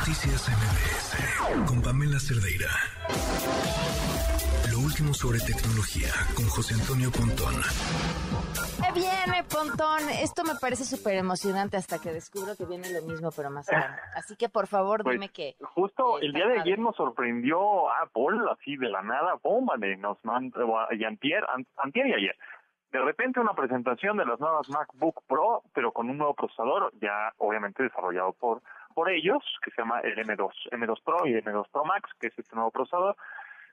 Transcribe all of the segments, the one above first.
Noticias MBS con Pamela Cerdeira. Lo último sobre tecnología con José Antonio Pontón. viene, Pontón. Esto me parece súper emocionante hasta que descubro que viene lo mismo, pero más grande. Así que, por favor, Pues, dime que... Justo el día de ayer nos sorprendió Apple, así de la nada, bomba, de nos mandó, y antier, an- antier y ayer. De repente una presentación de las nuevas MacBook Pro, pero con un nuevo procesador, ya obviamente desarrollado por por ellos, que se llama el M2, M2 Pro y M2 Pro Max, que es este nuevo procesador,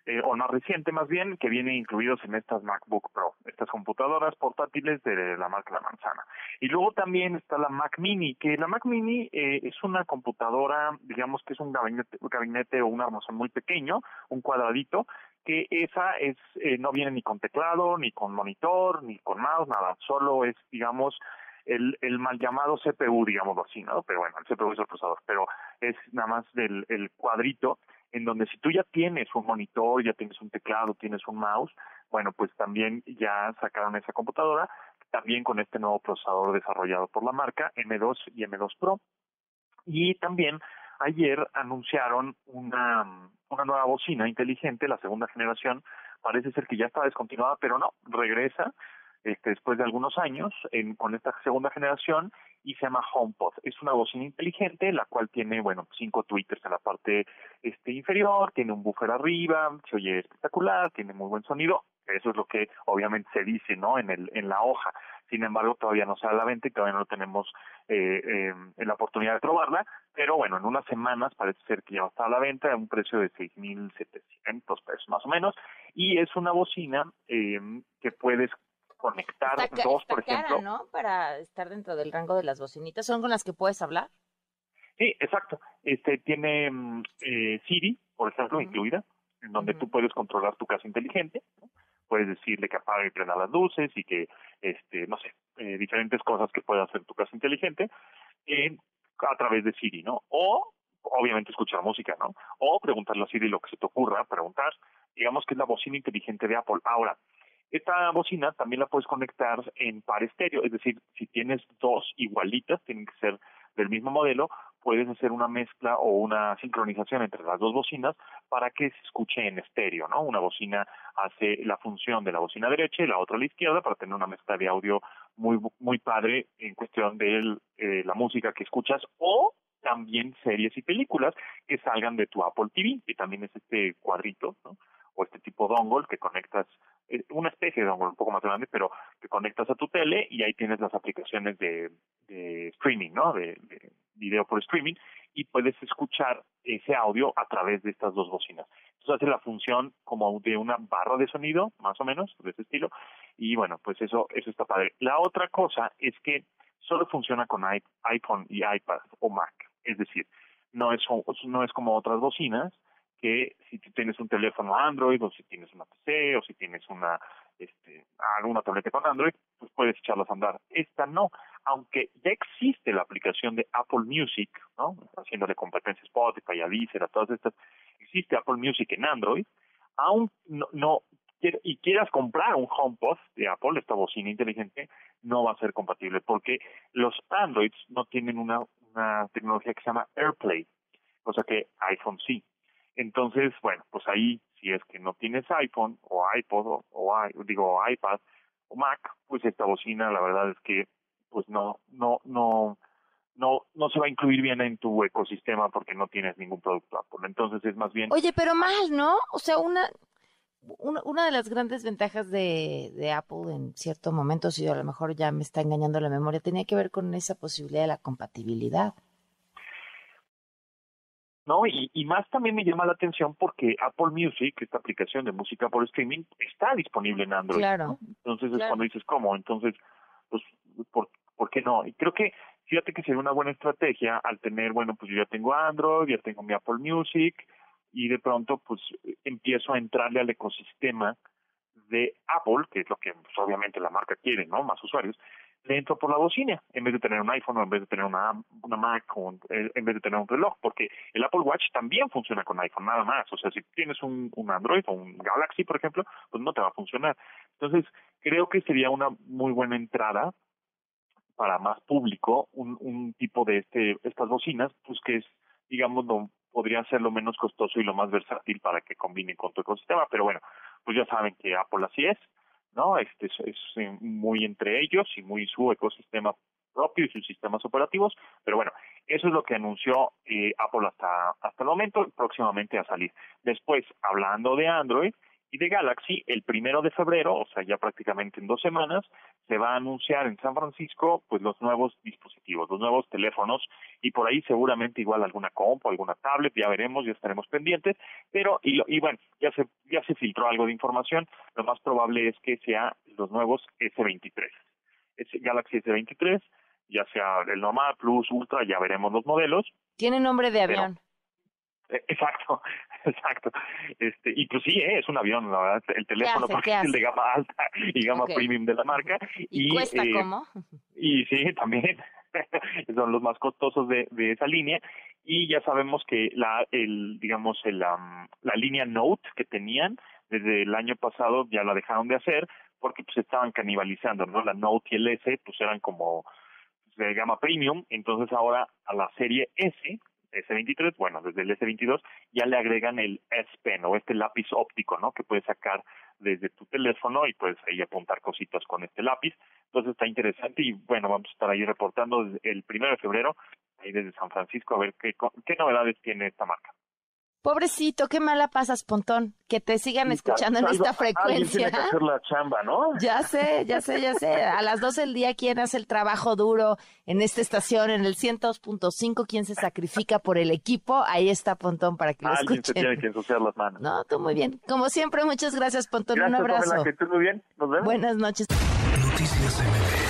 eh, o más reciente más bien, que viene incluidos en estas MacBook Pro, estas computadoras portátiles de la marca La Manzana. Y luego también está la Mac Mini, que la Mac Mini eh, es una computadora, digamos que es un gabinete, gabinete o un armazón muy pequeño, un cuadradito, que esa es eh, no viene ni con teclado, ni con monitor, ni con mouse, nada, solo es, digamos, el, el mal llamado CPU, digámoslo así, ¿no? Pero bueno, el CPU es el procesador, pero es nada más del el cuadrito en donde si tú ya tienes un monitor, ya tienes un teclado, tienes un mouse, bueno, pues también ya sacaron esa computadora, también con este nuevo procesador desarrollado por la marca, M2 y M2 Pro. Y también ayer anunciaron una, una nueva bocina inteligente, la segunda generación, parece ser que ya está descontinuada, pero no, regresa este, después de algunos años en, con esta segunda generación y se llama HomePod. Es una bocina inteligente, la cual tiene, bueno, cinco tweeters en la parte este, inferior, tiene un buffer arriba, se oye espectacular, tiene muy buen sonido. Eso es lo que obviamente se dice, ¿no? En el en la hoja. Sin embargo, todavía no sale a la venta y todavía no tenemos eh, eh, la oportunidad de probarla. Pero bueno, en unas semanas parece ser que ya va a estar a la venta a un precio de 6.700 pesos más o menos. Y es una bocina eh, que puedes conectar Está, ca- dos, por cara, ejemplo. ¿no? Para estar dentro del rango de las bocinitas. ¿Son con las que puedes hablar? Sí, exacto. Este tiene mm, eh, Siri, por ejemplo, incluida, en donde Ujú. tú puedes controlar tu casa inteligente. ¿no? Puedes decirle que apague y prenda las luces y que, este, no sé, eh, diferentes cosas que pueda hacer tu casa inteligente eh, a través de Siri, ¿no? O, obviamente, escuchar música, ¿no? O preguntarle a Siri lo que se te ocurra, preguntar. Digamos que es la bocina inteligente de Apple. Ahora, esta bocina también la puedes conectar en par estéreo, es decir, si tienes dos igualitas, tienen que ser del mismo modelo, puedes hacer una mezcla o una sincronización entre las dos bocinas para que se escuche en estéreo, ¿no? Una bocina hace la función de la bocina derecha y la otra a la izquierda para tener una mezcla de audio muy muy padre en cuestión de eh, la música que escuchas o también series y películas que salgan de tu Apple TV, que también es este cuadrito, ¿no? o este tipo dongle que conectas, una especie de dongle un poco más grande, pero que conectas a tu tele y ahí tienes las aplicaciones de, de streaming, ¿no? De, de video por streaming y puedes escuchar ese audio a través de estas dos bocinas. Entonces hace la función como de una barra de sonido, más o menos, de ese estilo, y bueno, pues eso, eso está padre. La otra cosa es que solo funciona con iPhone y iPad o Mac, es decir, no es, no es como otras bocinas que si tú tienes un teléfono Android o si tienes una PC o si tienes una este, alguna tableta con Android, pues puedes echarlas a andar. Esta no, aunque ya existe la aplicación de Apple Music, ¿no? Haciéndole competencia a Spotify, a Deezer, todas estas, existe Apple Music en Android, aún no, no y quieras comprar un HomePod de Apple, esta bocina inteligente, no va a ser compatible porque los Androids no tienen una, una tecnología que se llama AirPlay, cosa que iPhone sí. Entonces, bueno, pues ahí, si es que no tienes iPhone o iPod o, o digo iPad o Mac, pues esta bocina, la verdad es que, pues no, no, no, no, no se va a incluir bien en tu ecosistema porque no tienes ningún producto Apple. Entonces es más bien, Oye, pero mal, ¿no? O sea, una, una, una de las grandes ventajas de, de Apple en cierto momento, si a lo mejor ya me está engañando la memoria, tenía que ver con esa posibilidad de la compatibilidad. ¿No? Y, y más también me llama la atención porque Apple Music, esta aplicación de música por streaming, está disponible en Android. Claro. ¿no? Entonces es cuando dices, ¿cómo? Entonces, pues, ¿por, ¿por qué no? Y creo que, fíjate que sería una buena estrategia al tener, bueno, pues yo ya tengo Android, ya tengo mi Apple Music, y de pronto, pues, empiezo a entrarle al ecosistema de Apple, que es lo que pues, obviamente la marca quiere, ¿no? Más usuarios, le entro por la bocina, en vez de tener un iPhone o en vez de tener una, una Mac o eh, en vez de tener un reloj, porque el Apple Watch también funciona con iPhone, nada más. O sea, si tienes un, un Android o un Galaxy, por ejemplo, pues no te va a funcionar. Entonces, creo que sería una muy buena entrada para más público un, un tipo de este estas bocinas, pues que es digamos, no podría ser lo menos costoso y lo más versátil para que combine con tu ecosistema, pero bueno, pues ya saben que Apple así es, ¿no? Este es, es muy entre ellos y muy su ecosistema propio y sus sistemas operativos, pero bueno, eso es lo que anunció eh, Apple hasta hasta el momento, próximamente a salir. Después, hablando de Android, y de Galaxy, el primero de febrero, o sea, ya prácticamente en dos semanas, se va a anunciar en San Francisco, pues los nuevos dispositivos, los nuevos teléfonos, y por ahí seguramente igual alguna comp o alguna tablet, ya veremos, ya estaremos pendientes, pero, y, y bueno, ya se, ya se filtró algo de información, lo más probable es que sea los nuevos S23. Es Galaxy S23, ya sea el normal, Plus, Ultra, ya veremos los modelos. Tiene nombre de avión. Eh, exacto, exacto. Este, y pues sí, eh, es un avión, la verdad, el teléfono porque es el de gama alta y gama premium de la marca. ¿Y, cuesta eh, cómo? Y sí, también son los más costosos de, de esa línea y ya sabemos que la el digamos el, la línea Note que tenían desde el año pasado ya la dejaron de hacer porque pues estaban canibalizando, ¿no? La Note y el S pues eran como de gama premium, entonces ahora a la serie S S23, bueno, desde el S22 ya le agregan el S Pen o este lápiz óptico, ¿no? Que puedes sacar desde tu teléfono y puedes ahí apuntar cositas con este lápiz. Entonces está interesante y bueno, vamos a estar ahí reportando el primero de febrero ahí desde San Francisco a ver qué, qué novedades tiene esta marca. Pobrecito, qué mala pasas, Pontón. Que te sigan escuchando en esta frecuencia. Tiene que hacer la chamba, ¿no? Ya sé, ya sé, ya sé. A las 12 del día, ¿quién hace el trabajo duro en esta estación, en el 102.5? ¿Quién se sacrifica por el equipo? Ahí está Pontón para que lo Alguien se tiene que ensuciar las manos. No, tú muy bien. Como siempre, muchas gracias, Pontón. Un abrazo. muy bien. Nos vemos. Buenas noches. Noticias